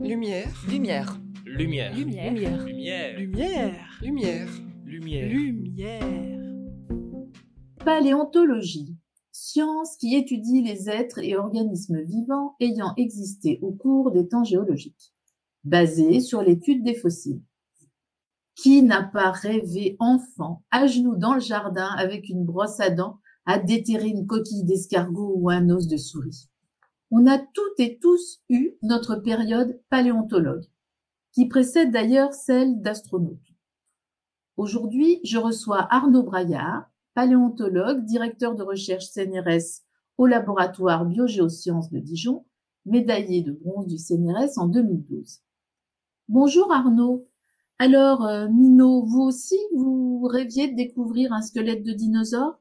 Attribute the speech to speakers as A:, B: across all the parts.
A: Lumière.
B: Lumière.
C: Lumière.
B: Lumière.
C: Lumière.
A: Lumière. Lumière.
C: Lumière.
A: Lumière.
D: Paléontologie. Science qui étudie les êtres et organismes vivants ayant existé au cours des temps géologiques, basée sur l'étude des fossiles. Qui n'a pas rêvé enfant, à genoux dans le jardin avec une brosse à dents, à déterrer une coquille d'escargot ou un os de souris On a toutes et tous eu notre période paléontologue, qui précède d'ailleurs celle d'astronaute. Aujourd'hui, je reçois Arnaud Braillard, paléontologue, directeur de recherche CNRS au laboratoire biogéosciences de Dijon, médaillé de bronze du CNRS en 2012. Bonjour Arnaud. Alors, euh, Mino, vous aussi, vous rêviez de découvrir un squelette de dinosaure?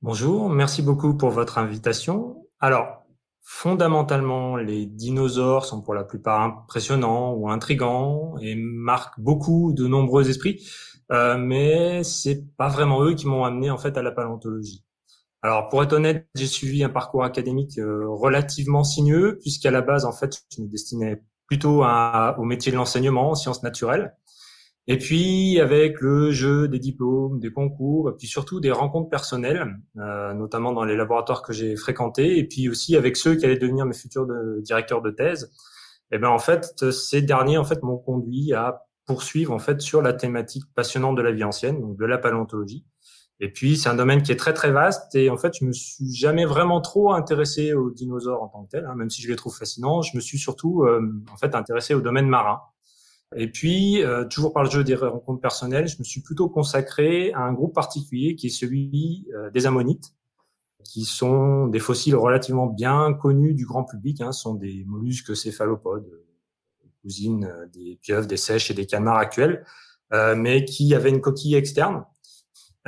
E: Bonjour, merci beaucoup pour votre invitation. Alors, fondamentalement, les dinosaures sont pour la plupart impressionnants ou intrigants et marquent beaucoup de nombreux esprits, euh, mais c'est pas vraiment eux qui m'ont amené en fait à la paléontologie. Alors, pour être honnête, j'ai suivi un parcours académique euh, relativement sinueux, puisqu'à la base, en fait, je me destinais plutôt à, au métier de l'enseignement en sciences naturelles. Et puis avec le jeu des diplômes, des concours, et puis surtout des rencontres personnelles, euh, notamment dans les laboratoires que j'ai fréquentés, et puis aussi avec ceux qui allaient devenir mes futurs directeurs de thèse. Et ben en fait, ces derniers en fait m'ont conduit à poursuivre en fait sur la thématique passionnante de la vie ancienne, donc de la paléontologie. Et puis c'est un domaine qui est très très vaste et en fait je me suis jamais vraiment trop intéressé aux dinosaures en tant que tel, hein, même si je les trouve fascinants. Je me suis surtout euh, en fait intéressé au domaine marin. Et puis, euh, toujours par le jeu des rencontres personnelles, je me suis plutôt consacré à un groupe particulier qui est celui euh, des ammonites, qui sont des fossiles relativement bien connus du grand public. Hein, sont des mollusques céphalopodes, cousines des pieuvres, des sèches et des calmars actuels, euh, mais qui avaient une coquille externe.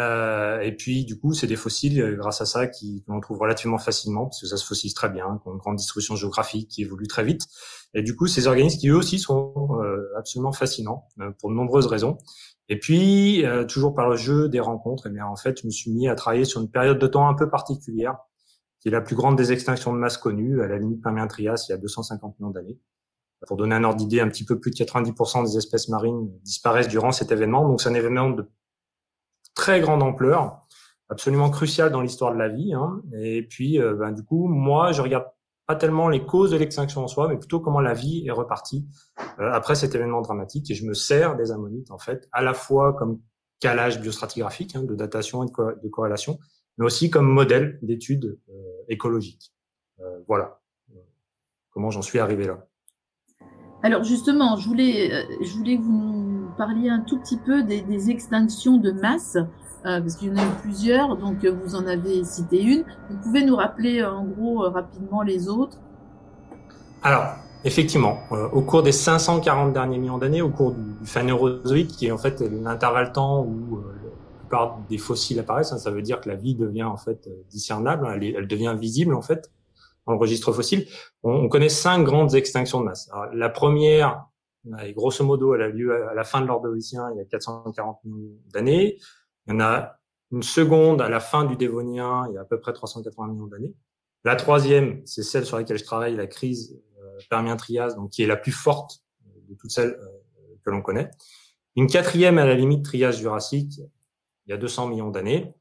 E: Euh, et puis, du coup, c'est des fossiles, grâce à ça, qu'on trouve relativement facilement, parce que ça se fossilise très bien, qui ont une grande distribution géographique, qui évolue très vite. Et du coup, ces organismes qui eux aussi sont euh, absolument fascinants euh, pour de nombreuses raisons. Et puis, euh, toujours par le jeu des rencontres, eh bien en fait, je me suis mis à travailler sur une période de temps un peu particulière, qui est la plus grande des extinctions de masse connues, à la limite Permien-Trias, il y a 250 millions d'années. Pour donner un ordre d'idée, un petit peu plus de 90% des espèces marines disparaissent durant cet événement. Donc, c'est un événement de très grande ampleur, absolument crucial dans l'histoire de la vie. Hein. Et puis, ben, du coup, moi, je regarde pas tellement les causes de l'extinction en soi, mais plutôt comment la vie est repartie euh, après cet événement dramatique. Et je me sers des ammonites, en fait, à la fois comme calage biostratigraphique, hein, de datation et de, corrélation, mais aussi comme modèle d'étude euh, écologique. Euh, voilà comment j'en suis arrivé là.
D: Alors justement, je voulais, je voulais vous parliez un tout petit peu des, extinctions de masse. Euh, parce qu'il y en a eu plusieurs, donc euh, vous en avez cité une. Vous pouvez nous rappeler euh, en gros rapidement les autres?
E: Alors, effectivement, au cours des 540 derniers millions d'années, au cours du phanérozoïque, qui est en fait l'intervalle temps où la plupart des fossiles apparaissent, hein, ça veut dire que la vie devient en fait discernable, elle, elle devient visible en fait dans registre fossile. On, connaît cinq grandes extinctions de masse. La première, grosso modo, elle a lieu à la fin de l'Ordovicien, il y a 440 millions d'années. Il y en a une seconde à la fin du Dévonien, il y a à peu près 380 millions d'années. La troisième, c'est celle sur laquelle je travaille, la crise euh, Permien-Trias, donc qui est la plus forte euh, de toutes celles euh, que l'on connaît. Une quatrième à la limite Trias-Jurassique, il y a 200 millions d'années.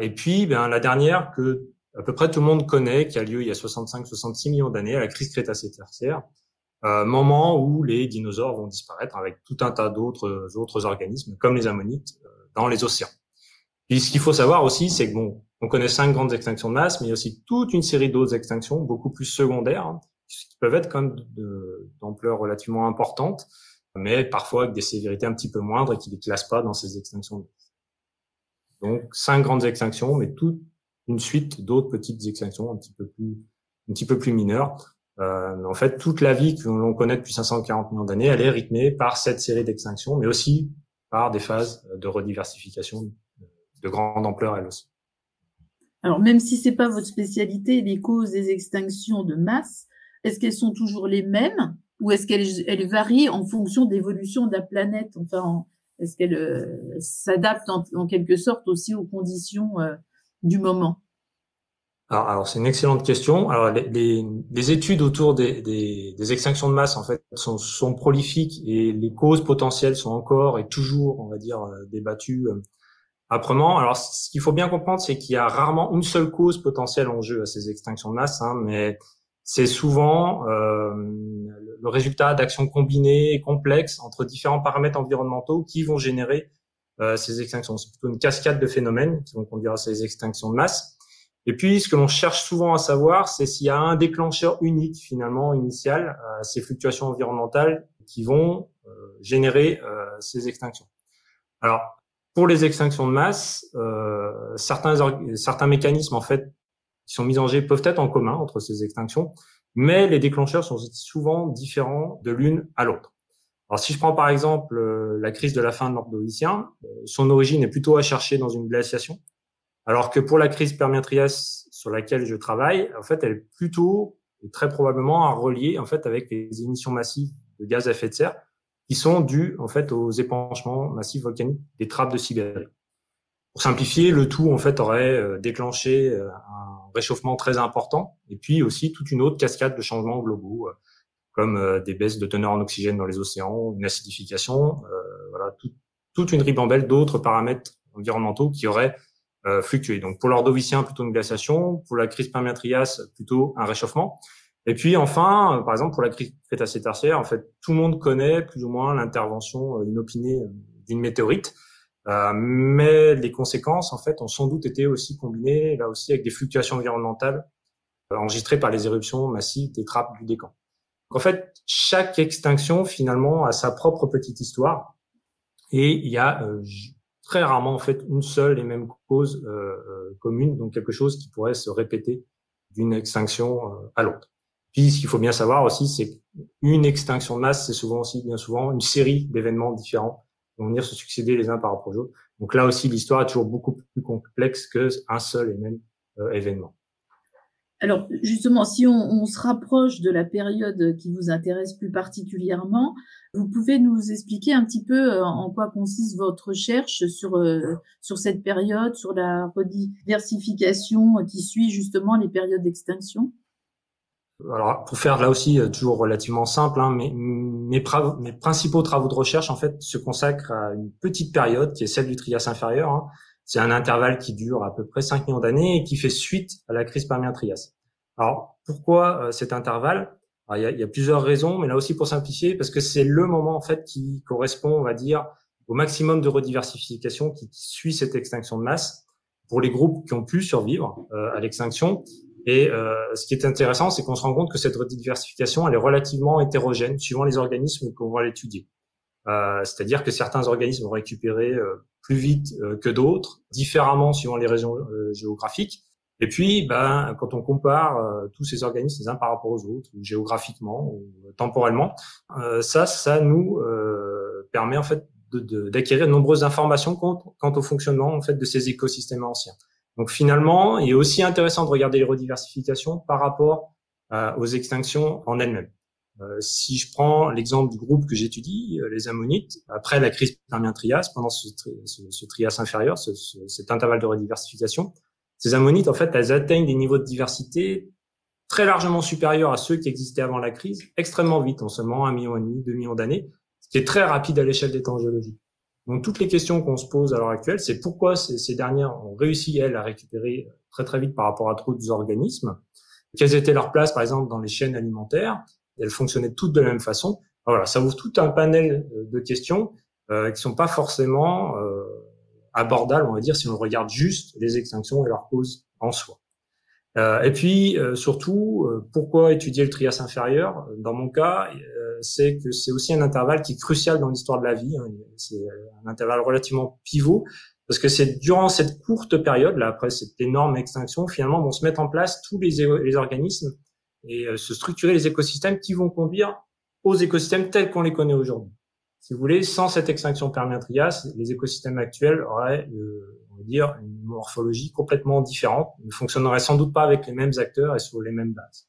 E: Et puis, ben, la dernière que à peu près tout le monde connaît, qui a lieu il y a 65-66 millions d'années, la crise Crétacé-Tertiaire, euh, moment où les dinosaures vont disparaître avec tout un tas d'autres autres organismes, comme les ammonites, dans les océans. Puis ce qu'il faut savoir aussi, c'est que bon, on connaît cinq grandes extinctions de masse, mais il y a aussi toute une série d'autres extinctions, beaucoup plus secondaires, hein, qui peuvent être quand même d'ampleur relativement importante, mais parfois avec des sévérités un petit peu moindres et qui ne classent pas dans ces extinctions. Donc cinq grandes extinctions, mais toute une suite d'autres petites extinctions un petit peu plus, un petit peu plus mineures. Euh, en fait, toute la vie que l'on connaît depuis 540 millions d'années, elle est rythmée par cette série d'extinctions, mais aussi par des phases de rediversification de grande ampleur elles aussi.
D: Alors même si c'est pas votre spécialité, les causes des extinctions de masse, est-ce qu'elles sont toujours les mêmes ou est-ce qu'elles varient en fonction d'évolution de la planète? Enfin, est-ce qu'elles euh, s'adaptent en, quelque sorte aussi aux conditions euh, du moment?
E: Alors, alors c'est une excellente question. Alors les, les, les études autour des, des, des, extinctions de masse en fait sont, sont, prolifiques et les causes potentielles sont encore et toujours, on va dire, euh, débattues euh, âprement. Alors ce qu'il faut bien comprendre, c'est qu'il y a rarement une seule cause potentielle en jeu à ces extinctions de masse, hein, mais c'est souvent euh, le résultat d'actions combinées et complexes entre différents paramètres environnementaux qui vont générer euh, ces extinctions. C'est plutôt une cascade de phénomènes qui vont conduire à ces extinctions de masse. Et puis, ce que l'on cherche souvent à savoir, c'est s'il y a un déclencheur unique, finalement, initial, à ces fluctuations environnementales qui vont euh, générer euh, ces extinctions. Alors, pour les extinctions de masse, euh, certains, certains mécanismes, en fait, qui sont mis en jeu peuvent être en commun entre ces extinctions, mais les déclencheurs sont souvent différents de l'une à l'autre. Alors, si je prends par exemple la crise de la fin de l'Ordovicien, son origine est plutôt à chercher dans une glaciation, alors que pour la crise Permien-Trias sur laquelle je travaille, en fait, elle est plutôt et très probablement à relier en fait avec les émissions massives de gaz à effet de serre qui sont dues en fait aux épanchements massifs volcaniques des trappes de Sibérie. Pour simplifier, le tout en fait aurait euh, déclenché euh, un réchauffement très important et puis aussi toute une autre cascade de changements globaux euh, comme des baisses de teneur en oxygène dans les océans, une acidification, voilà, toute une ribambelle d'autres paramètres environnementaux qui auraient euh, fluctuer. Donc pour l'ordovicien, plutôt une glaciation, pour la crise Permien-Trias, plutôt un réchauffement. Et puis enfin, euh, par exemple pour la crise Crétacé-Tertiaire, en fait, tout le monde connaît plus ou moins l'intervention euh, inopinée d'une météorite. Euh, mais les conséquences, en fait, ont sans doute été aussi combinées, là aussi, avec des fluctuations environnementales enregistrées par les éruptions massives des trappes du Décan. Donc, en fait, chaque extinction, finalement, a sa propre petite histoire. Et il y a très rarement en fait une seule et même cause euh, euh, commune, donc quelque chose qui pourrait se répéter d'une extinction euh, à l'autre. Puis ce qu'il faut bien savoir aussi, c'est qu'une extinction de masse, c'est souvent aussi bien souvent une série d'événements différents qui vont venir se succéder les uns par rapport aux autres. Donc là aussi, l'histoire est toujours beaucoup plus complexe qu'un seul et même événement.
D: Alors justement, si on, on, se rapproche de la période qui vous intéresse plus particulièrement, vous pouvez nous expliquer un petit peu euh, en quoi consiste votre recherche sur euh, sur cette période, sur la rediversification qui suit justement les périodes d'extinction?
E: Alors, pour faire là aussi euh, toujours relativement simple, hein, mes, mes, mes, principaux travaux de recherche en fait se consacrent à une petite période qui est celle du Trias inférieur. Hein. C'est un intervalle qui dure à peu près 5 millions d'années et qui fait suite à la crise Permien-Trias. Alors, pourquoi euh, cet intervalle? Il y, a, il y, a, plusieurs raisons, mais là aussi pour simplifier, parce que c'est le moment en fait qui correspond, on va dire, au maximum de rediversification qui, suit cette extinction de masse pour les groupes qui ont pu survivre euh, à l'extinction. Et euh, ce qui est intéressant, c'est qu'on se rend compte que cette rediversification, elle est relativement hétérogène suivant les organismes qu'on va l'étudier. Euh, C'est-à-dire que certains organismes vont récupérer euh, plus vite euh, que d'autres, différemment suivant les régions euh, géographiques. Et puis, ben, quand on compare euh, tous ces organismes les uns par rapport aux autres, géographiquement ou temporellement, ça, ça nous permet en fait d'acquérir de, de nombreuses informations quant, quant, au fonctionnement en fait de ces écosystèmes anciens. Donc finalement, il est aussi intéressant de regarder les rediversifications par rapport aux extinctions en elles-mêmes. Euh, si je prends l'exemple du groupe que j'étudie, euh, les ammonites, après la crise Permien-Trias, pendant ce, ce, ce, Trias inférieur, ce, cet intervalle de rediversification, ces ammonites, en fait, elles atteignent des niveaux de diversité très largement supérieurs à ceux qui existaient avant la crise, extrêmement vite, en seulement un million et demi, deux millions d'années, ce qui est très rapide à l'échelle des temps géologiques. Donc toutes les questions qu'on se pose à l'heure actuelle, c'est pourquoi ces, ces, dernières ont réussi, elles, à récupérer très très vite par rapport à d'autres organismes, quelles étaient leurs places, par exemple, dans les chaînes alimentaires, elles fonctionnaient toutes de la même façon. Voilà, ça ouvre tout un panel euh, de questions euh, qui sont pas forcément euh, abordables, on va dire, si on regarde juste les extinctions et leurs causes en soi. Euh, et puis euh, surtout, pourquoi étudier le trias inférieur? Dans mon cas, c'est que c'est aussi un intervalle qui est crucial dans l'histoire de la vie. Hein. C'est un intervalle relativement pivot parce que c'est durant cette courte période, là, après cette énorme extinction, finalement, vont se mettre en place tous les, les organismes et euh, se structurer les écosystèmes qui vont conduire aux écosystèmes tels qu'on les connaît aujourd'hui. Si vous voulez, sans cette extinction Permien-Trias, les écosystèmes actuels auraient, euh, on va dire, une morphologie complètement différente, ne fonctionneraient sans doute pas avec les mêmes acteurs et sur les mêmes bases.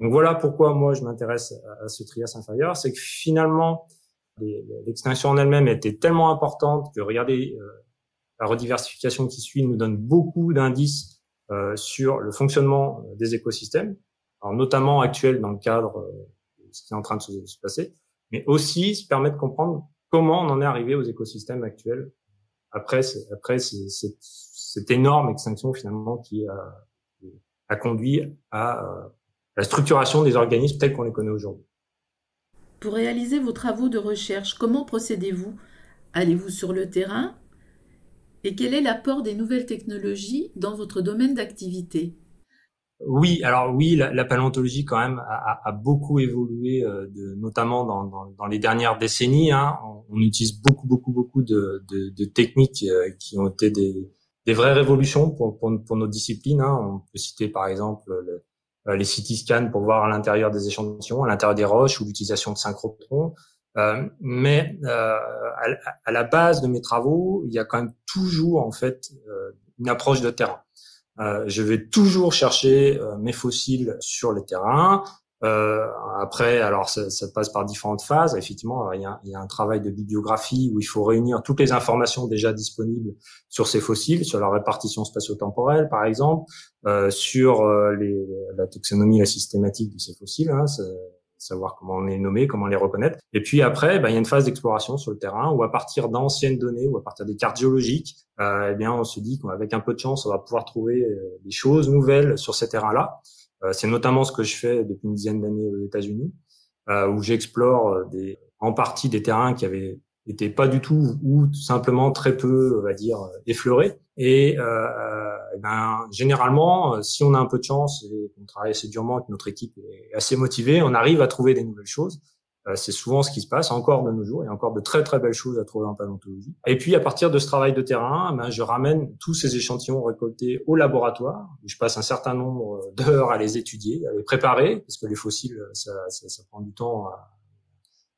E: Donc voilà pourquoi moi je m'intéresse à, ce trias inférieur, c'est que finalement l'extinction en elle-même était tellement importante que regardez euh, la rediversification qui suit nous donne beaucoup d'indices sur le fonctionnement des écosystèmes, alors notamment actuel dans le cadre de ce qui est en train de se, se passer, mais aussi se permet de comprendre comment on en est arrivé aux écosystèmes actuels après, après cette énorme extinction finalement qui a, a conduit à euh, la structuration des organismes tels qu'on les connaît aujourd'hui.
D: Pour réaliser vos travaux de recherche, comment procédez-vous? Allez-vous sur le terrain? Et quel est l'apport des nouvelles technologies dans votre domaine d'activité?
E: Oui, alors oui, la, paléontologie quand même a, beaucoup évolué, euh, de, notamment dans, les dernières décennies. Hein. On, utilise beaucoup, beaucoup, beaucoup de, techniques euh, qui ont été des, vraies révolutions pour, pour, nos disciplines. Hein. On peut citer par exemple euh, les CT scans pour voir à l'intérieur des échantillons, à l'intérieur des roches, ou l'utilisation de synchrotrons. mais à, la base de mes travaux, il y a quand même toujours en fait une approche de terrain. Euh, je vais toujours chercher euh, mes fossiles sur le terrain. Euh, après, alors ça, ça, passe par différentes phases. Effectivement, il y, a, il y, a, un travail de bibliographie où il faut réunir toutes les informations déjà disponibles sur ces fossiles, sur leur répartition spatio-temporelle, par exemple, euh, sur les, la taxonomie, la systématique de ces fossiles. Hein, savoir comment on est nommé, comment les reconnaître. Et puis après, bah, il y a une phase d'exploration sur le terrain où à partir d'anciennes données ou à partir des cartes géologiques, euh, eh bien, on se dit qu'avec un peu de chance, on va pouvoir trouver euh, des choses nouvelles sur ces terrains-là. Euh, c'est notamment ce que je fais depuis une dizaine d'années aux États-Unis, euh, où j'explore des, en partie des terrains qui avaient été pas du tout ou tout simplement très peu, on va dire, effleurés. Et euh, eh ben, généralement, euh, si on a un peu de chance et qu'on travaille assez durement, que notre équipe est assez motivée, on arrive à trouver des nouvelles choses. Euh, c'est souvent ce qui se passe encore de nos jours. Il y a encore de très très belles choses à trouver en paléontologie. Et puis à partir de ce travail de terrain, ben, je ramène tous ces échantillons récoltés au laboratoire. je passe un certain nombre d'heures à les étudier, à les préparer, parce que les fossiles, ça, ça, ça prend du temps à,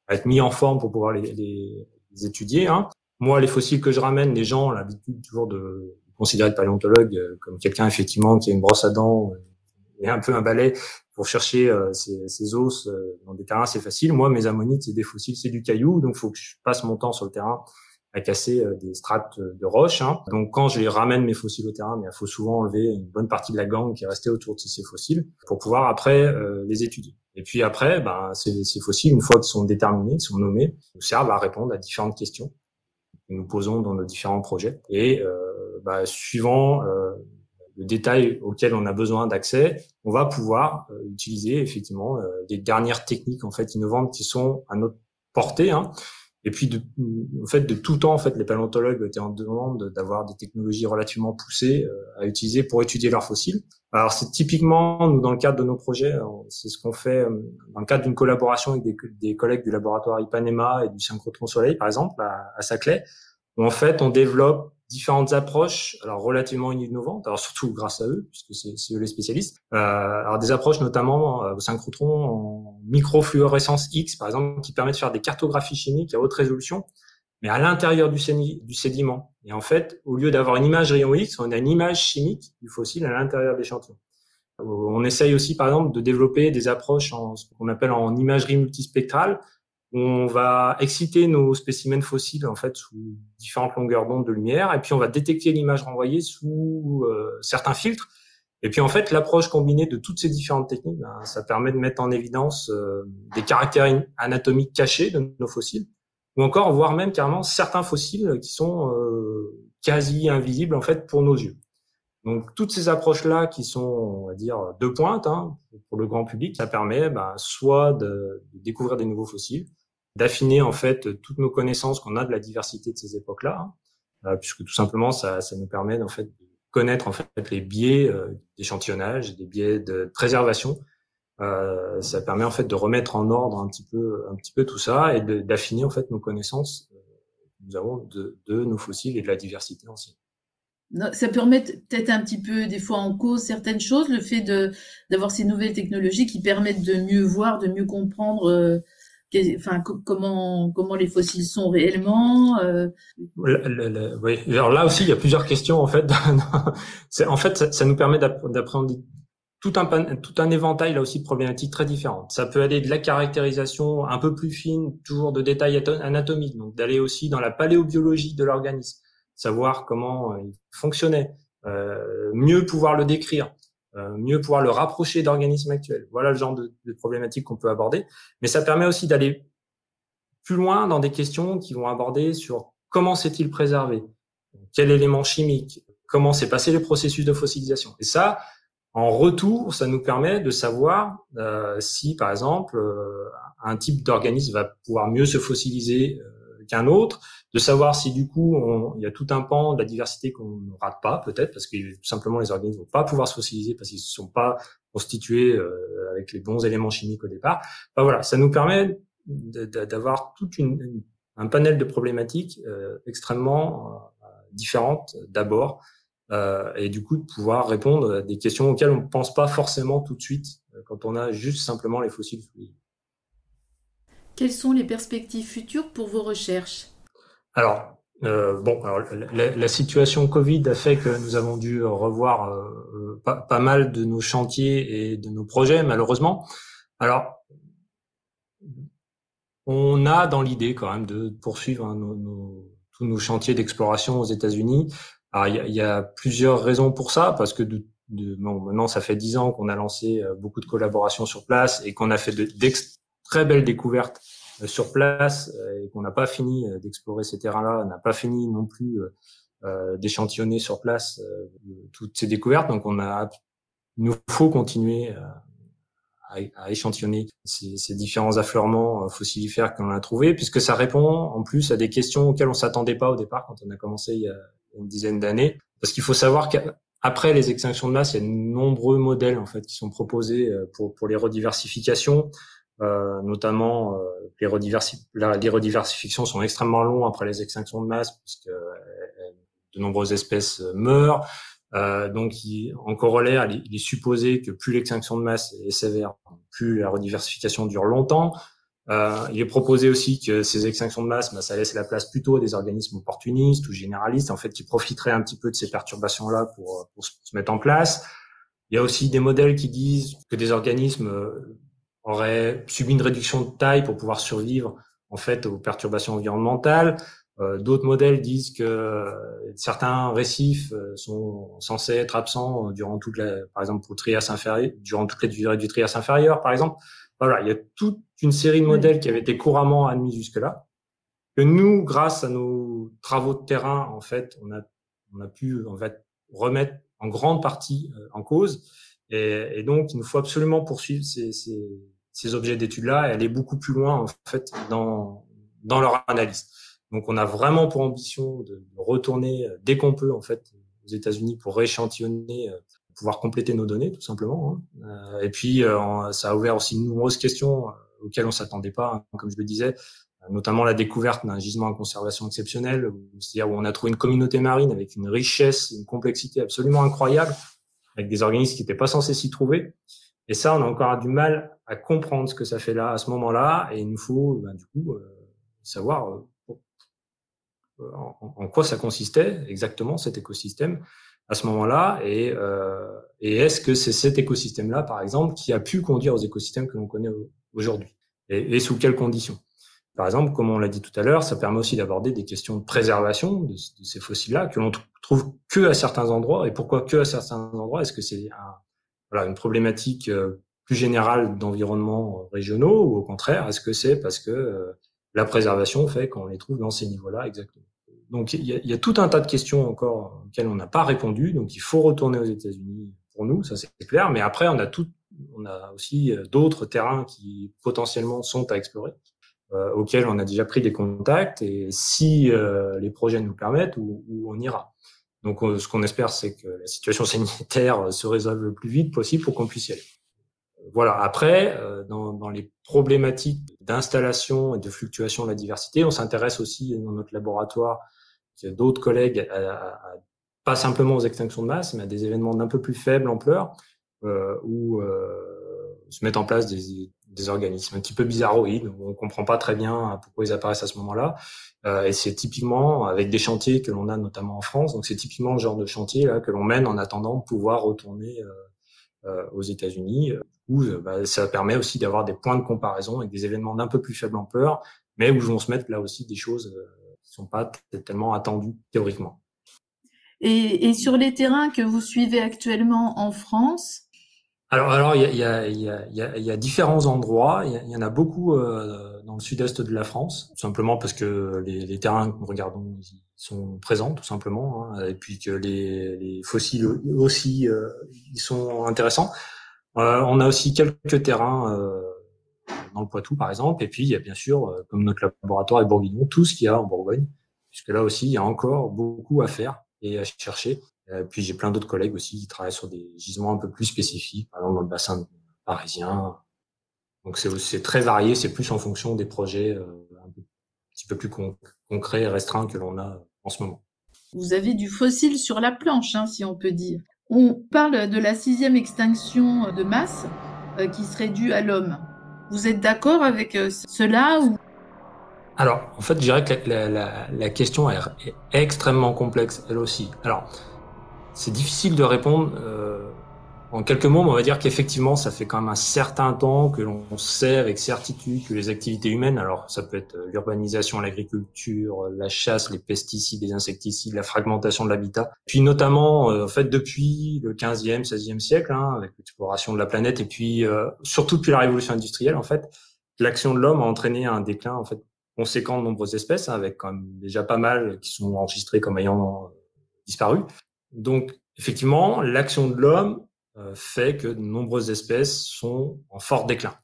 E: être mis en forme pour pouvoir les, les, les étudier. Hein. Moi, les fossiles que je ramène, les gens ont l'habitude toujours de, considéré de paléontologue euh, comme quelqu'un effectivement qui a une brosse à dents et un peu un balai pour chercher euh, ces, os euh, dans des terrains, c'est facile. Moi, mes ammonites, c'est des fossiles, c'est du caillou, donc faut que je passe mon temps sur le terrain à casser des strates de roches. Hein. Donc quand je les ramène mes fossiles au terrain, il faut souvent enlever une bonne partie de la gangue qui est restée autour de ces fossiles pour pouvoir après les étudier. Et puis après, ben, ces, ces fossiles, une fois qu'ils sont déterminés, qu'ils sont nommés, nous servent à répondre à différentes questions que nous posons dans nos différents projets. Et bah, suivant euh, le détail auquel on a besoin d'accès, on va pouvoir euh, utiliser effectivement euh, des dernières techniques en fait innovantes qui sont à notre portée. Hein. Et puis, de, en fait, de tout temps, en fait, les paléontologues étaient en demande d'avoir des technologies relativement poussées à utiliser pour étudier leurs fossiles. Alors, c'est typiquement, nous, dans le cadre de nos projets, c'est ce qu'on fait dans le cadre d'une collaboration avec des, des, collègues du laboratoire Ipanema et du synchrotron Soleil, par exemple, à, à Saclay, où en fait, on développe différentes approches, alors relativement innovantes, alors surtout grâce à eux, puisque c'est eux les spécialistes. Euh, alors des approches notamment euh, au synchrotron en microfluorescence X, par exemple, qui permet de faire des cartographies chimiques à haute résolution, mais à l'intérieur du, du, sédiment. Et en fait, au lieu d'avoir une image rayon X, on a une image chimique du fossile à l'intérieur de l'échantillon. Euh, on essaye aussi, par exemple, de développer des approches en ce qu'on appelle en imagerie multispectrale, on va exciter nos spécimens fossiles en fait sous différentes longueurs d'onde de lumière et puis on va détecter l'image renvoyée sous euh, certains filtres. Et puis en fait l'approche combinée de toutes ces différentes techniques ben, ça permet de mettre en évidence euh, des caractères anatomiques cachés de nos fossiles ou encore voire même carrément certains fossiles qui sont euh, quasi invisibles en fait pour nos yeux. Donc toutes ces approches là qui sont on va dire de pointe hein, pour le grand public ça permet ben, soit de découvrir des nouveaux fossiles d'affiner en fait toutes nos connaissances qu'on a de la diversité de ces époques-là, hein. euh, puisque tout simplement ça, ça nous permet en fait de connaître en fait les biais euh, d'échantillonnage, des biais de préservation. Euh, ça permet en fait de remettre en ordre un petit peu, un petit peu tout ça et d'affiner en fait nos connaissances euh, que nous avons de, de nos fossiles et de la diversité ancienne.
D: Ça permet peut-être un petit peu des fois en cause certaines choses, le fait d'avoir ces nouvelles technologies qui permettent de mieux voir, de mieux comprendre enfin comment comment les fossiles sont réellement euh...
E: oui. Alors là aussi il y a plusieurs questions en fait. En fait ça, nous permet d'apprendre tout un tout un éventail là aussi de problématiques très différentes. Ça peut aller de la caractérisation un peu plus fine toujours de détails anatomiques donc d'aller aussi dans la paléobiologie de l'organisme savoir comment euh, il fonctionnait mieux pouvoir le décrire, mieux pouvoir le rapprocher d'organismes actuels. Voilà le genre de, de problématiques qu'on peut aborder. Mais ça permet aussi d'aller plus loin dans des questions qui vont aborder sur comment s'est-il préservé, quel élément chimique, comment s'est passé le processus de fossilisation. Et ça, en retour, ça nous permet de savoir euh, si, par exemple, euh, un type d'organisme va pouvoir mieux se fossiliser euh, qu'un autre, de savoir si du coup il y a tout un pan de la diversité qu'on ne rate pas peut-être parce que tout simplement les organismes vont pas pouvoir se fossiliser parce qu'ils ne sont pas constitués avec les bons éléments chimiques au départ. Enfin, voilà, ça nous permet d'avoir tout un panel de problématiques euh, extrêmement euh, différentes d'abord, euh, et du coup de pouvoir répondre à des questions auxquelles on ne pense pas forcément tout de suite quand on a juste simplement les fossiles
D: Quelles sont les perspectives futures pour vos recherches?
E: Alors, euh, bon, alors, la, la, situation Covid a fait que nous avons dû revoir euh, pas, pas, mal de nos chantiers et de nos projets, malheureusement. Alors, on a dans l'idée quand même de poursuivre hein, nos, tous nos chantiers d'exploration aux États-Unis. il y, a, plusieurs raisons pour ça, parce que de, maintenant ça fait dix ans qu'on a lancé euh, beaucoup de collaborations sur place et qu'on a fait de, très belles découvertes euh, sur place euh, et qu'on n'a pas fini d'explorer ces terrains-là, n'a pas fini non plus d'échantillonner sur place toutes ces découvertes. Donc on a, il nous faut continuer à, échantillonner ces, différents affleurements euh, fossilifères qu'on a trouvés, puisque ça répond en plus à des questions auxquelles on s'attendait pas au départ quand on a commencé il y a une dizaine d'années. Parce qu'il faut savoir qu'après les extinctions de masse, il y a de nombreux modèles en fait qui sont proposés euh, pour, pour les rediversifications. Euh, notamment euh, les, les rediversifications sont extrêmement longs après les extinctions de masse puisque de nombreuses espèces meurent. Euh, donc, il, en corollaire, il, est supposé que plus l'extinction de masse est sévère, plus la rediversification dure longtemps. Euh, il est proposé aussi que ces extinctions de masse, bah, ça laisse la place plutôt à des organismes opportunistes ou généralistes, en fait, qui profiteraient un petit peu de ces perturbations-là pour, pour, se mettre en place. Il y a aussi des modèles qui disent que des organismes euh, auraient subi une réduction de taille pour pouvoir survivre en fait aux perturbations environnementales. Euh, d'autres modèles disent que euh, certains récifs euh, sont censés être absents durant toute la, par exemple pour le Trias inférieur, durant toute la durée du Trias inférieur, par exemple. Voilà, il y a toute une série de modèles qui avaient été couramment admis jusque-là, que nous, grâce à nos travaux de terrain, en fait, on a, on a pu en fait remettre en grande partie en cause. Et, et, donc, il nous faut absolument poursuivre ces, ces, ces objets d'études-là et aller beaucoup plus loin, en fait, dans, dans leur analyse. Donc, on a vraiment pour ambition de retourner euh, dès qu'on peut, en fait, aux États-Unis pour rééchantillonner, euh, pouvoir compléter nos données, tout simplement. Hein. Euh, et puis, ça a ouvert aussi de nombreuses questions auxquelles on s'attendait pas, hein, comme je le disais, notamment la découverte d'un gisement en conservation exceptionnel, c'est-à-dire où on a trouvé une communauté marine avec une richesse, une complexité absolument incroyable, avec des organismes qui n'étaient pas censés s'y trouver. Et ça, on a encore du mal à comprendre ce que ça fait là, à ce moment-là, et il nous faut, ben, du coup, savoir en, quoi ça consistait exactement cet écosystème à ce moment-là. Et, euh, est-ce que c'est cet écosystème-là, par exemple, qui a pu conduire aux écosystèmes que l'on connaît aujourd'hui? Et, sous quelles conditions? Par exemple, comme on l'a dit tout à l'heure, ça permet aussi d'aborder des questions de préservation de, ces fossiles-là que l'on trouve que à certains endroits et pourquoi que à certains endroits? Est-ce que c'est un, voilà, une problématique euh, plus générale d'environnement régionaux ou au contraire, est-ce que c'est parce que euh, la préservation fait qu'on les trouve dans ces niveaux-là exactement? Donc il y, a, il y, a, tout un tas de questions encore auxquelles on n'a pas répondu. Donc il faut retourner aux États-Unis pour nous, ça c'est clair. Mais après on a tout, on a aussi euh, d'autres terrains qui potentiellement sont à explorer, euh, auxquels on a déjà pris des contacts. Et si euh, les projets nous permettent, où, où on ira. Donc euh, ce qu'on espère, c'est que la situation sanitaire se résolve le plus vite possible pour qu'on puisse y aller. Voilà. Après, dans, dans les problématiques d'installation et de fluctuation de la diversité, on s'intéresse aussi dans notre laboratoire d'autres collègues, pas simplement aux extinctions de masse, mais à des événements d'un peu plus faible ampleur, euh, où euh, se mettent en place des, organismes un petit peu bizarroïdes, on comprend pas très bien pourquoi ils apparaissent à ce moment-là. Euh, et c'est typiquement avec des chantiers que l'on a notamment en France, donc c'est typiquement le genre de chantier là que l'on mène en attendant de pouvoir retourner euh, euh aux États-Unis, où bah, ça permet aussi d'avoir des points de comparaison avec des événements d'un peu plus faible ampleur, mais où vont se mettre là aussi des choses sont pas tellement attendus théoriquement.
D: Et, sur les terrains que vous suivez actuellement en France
E: Alors, alors il y a, y, a, y, a, y a, différents endroits. Il y, en a beaucoup euh, dans le sud-est de la France, tout simplement parce que les, les terrains que nous regardons sont présents, tout simplement, hein, et puis que les, les fossiles aussi euh, ils sont intéressants. Euh, on a aussi quelques terrains euh, dans le Poitou, par exemple, et puis il y a bien sûr, euh, comme notre laboratoire est bourguignon, tout ce qu'il y a en Bourgogne, puisque là aussi il y a encore beaucoup à faire et à chercher. Euh, puis j'ai plein d'autres collègues aussi qui travaillent sur des gisements un peu plus spécifiques, par exemple dans le bassin parisien. Donc c'est très varié, c'est plus en fonction des projets euh, un, petit peu plus concrets et restreints que l'on a en ce moment.
D: Vous avez du fossile sur la planche, hein, si on peut dire. On parle de la sixième extinction de masse euh, qui serait due à l'homme. Vous êtes d'accord avec cela ou?
E: Alors, en fait, je dirais que la, la, la, question est extrêmement complexe, elle aussi. Alors, c'est difficile de répondre euh, en quelques mots, mais on va dire qu'effectivement, ça fait quand même un certain temps que l'on sait avec certitude que les activités humaines, alors ça peut être l'urbanisation, l'agriculture, la chasse, les pesticides, les insecticides, la fragmentation de l'habitat, puis notamment, euh, en fait, depuis le 15e, 16e siècle, hein, avec l'exploration de la planète, et puis euh, surtout depuis la révolution industrielle, en fait, l'action de l'homme a entraîné un déclin, en fait, conséquent de nombreuses espèces, hein, avec quand même déjà pas mal qui sont enregistrées comme ayant disparu. Donc, effectivement, l'action de l'homme euh, fait que de nombreuses espèces sont en fort déclin.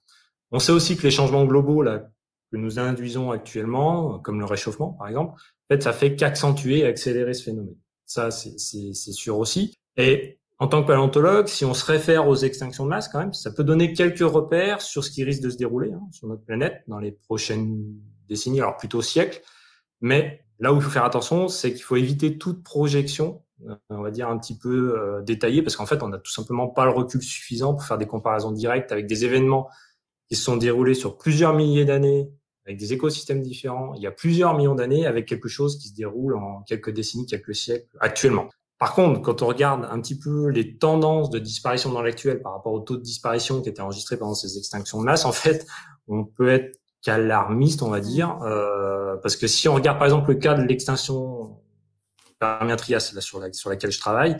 E: On sait aussi que les changements globaux là, que nous induisons actuellement, comme le réchauffement par exemple, en fait, ça fait qu'accentuer et accélérer ce phénomène. Ça, c'est sûr aussi. Et en tant que paléontologue, si on se réfère aux extinctions de masse, quand même, ça peut donner quelques repères sur ce qui risque de se dérouler hein, sur notre planète dans les prochaines décennies, alors plutôt siècles. Mais là où il faut faire attention, c'est qu'il faut éviter toute projection on va dire un petit peu euh, détaillé parce qu'en fait on n'a tout simplement pas le recul suffisant pour faire des comparaisons directes avec des événements qui se sont déroulés sur plusieurs milliers d'années avec des écosystèmes différents. Il y a plusieurs millions d'années avec quelque chose qui se déroule en quelques décennies quelques siècles actuellement. Par contre, quand on regarde un petit peu les tendances de disparition dans l'actuel par rapport au taux de disparition qui était enregistré pendant ces extinctions de masse, en fait, on peut être qu'alarmiste, on va dire, euh, parce que si on regarde par exemple le cas de l'extinction Permien Trias, là, sur, la, sur laquelle je travaille,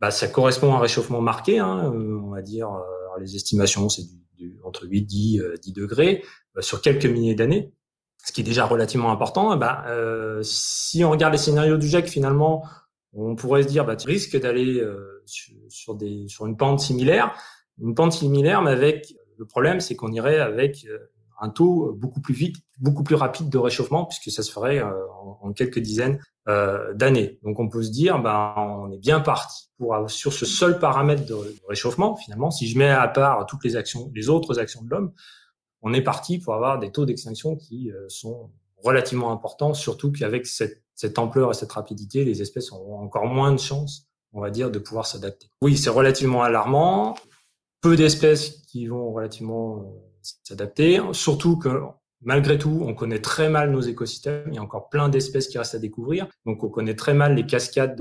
E: bah, ça correspond à un réchauffement marqué, hein, euh, on va dire, euh, les estimations, c'est du, entre 8 10, 10 degrés euh, sur quelques milliers d'années, ce qui est déjà relativement important. Bah, euh, si on regarde les scénarios du GEC, finalement, on pourrait se dire, bah, tu risques d'aller sur, sur, des, sur une pente similaire, une pente similaire, mais avec le problème, c'est qu'on irait avec un taux beaucoup plus vite, beaucoup plus rapide de réchauffement, puisque ça se ferait en, en quelques dizaines euh, d'années. Donc on peut se dire, ben on est bien parti pour sur ce seul paramètre de, réchauffement. Finalement, si je mets à part toutes les actions, les autres actions de l'homme, on est parti pour avoir des taux d'extinction qui euh, sont relativement importants, surtout qu'avec cette, cette ampleur et cette rapidité, les espèces ont encore moins de chances, on va dire, de pouvoir s'adapter. Oui, c'est relativement alarmant. Peu d'espèces qui vont relativement euh, s'adapter, surtout que Malgré tout, on connaît très mal nos écosystèmes. Il y a encore plein d'espèces qui restent à découvrir. Donc, on connaît très mal les cascades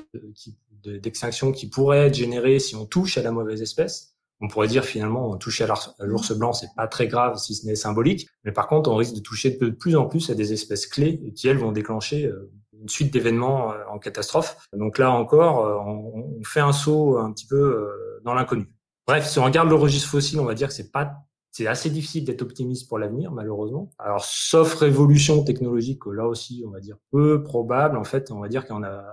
E: d'extinction qui pourraient être générées si on touche à la mauvaise espèce. On pourrait dire finalement, toucher à l'ours blanc, c'est pas très grave si ce n'est symbolique. Mais par contre, on risque de toucher de plus en plus à des espèces clés qui, elles, vont déclencher euh, une suite d'événements euh, en catastrophe. Donc là encore, euh, on fait un saut un petit peu dans l'inconnu. Bref, si on regarde le registre fossile, on va dire que c'est pas c'est assez difficile d'être optimiste pour l'avenir, malheureusement. Alors, sauf révolution technologique, là aussi, on va dire peu probable. En fait, on va dire qu'on a,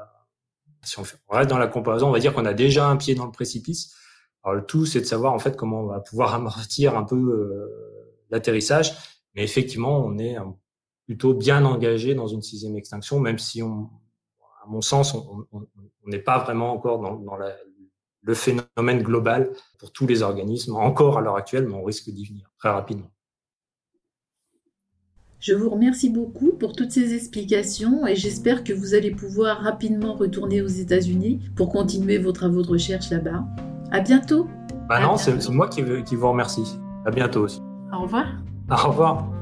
E: si on, reste dans la comparaison, on va dire qu'on a déjà un pied dans le précipice. Alors, le tout, c'est de savoir en fait comment on va pouvoir amortir un peu euh, l'atterrissage. Mais effectivement, on est plutôt bien engagé dans une sixième extinction, même si on, à mon sens, on n'est pas vraiment encore dans la, le phénomène global pour tous les organismes, encore à l'heure actuelle, mais on risque d'y venir très rapidement.
D: Je vous remercie beaucoup pour toutes ces explications et j'espère que vous allez pouvoir rapidement retourner aux États-Unis pour continuer vos travaux de recherche là-bas. À bientôt.
E: Bah non, c'est moi qui, qui vous remercie. À bientôt aussi.
D: Au revoir.
E: Au revoir.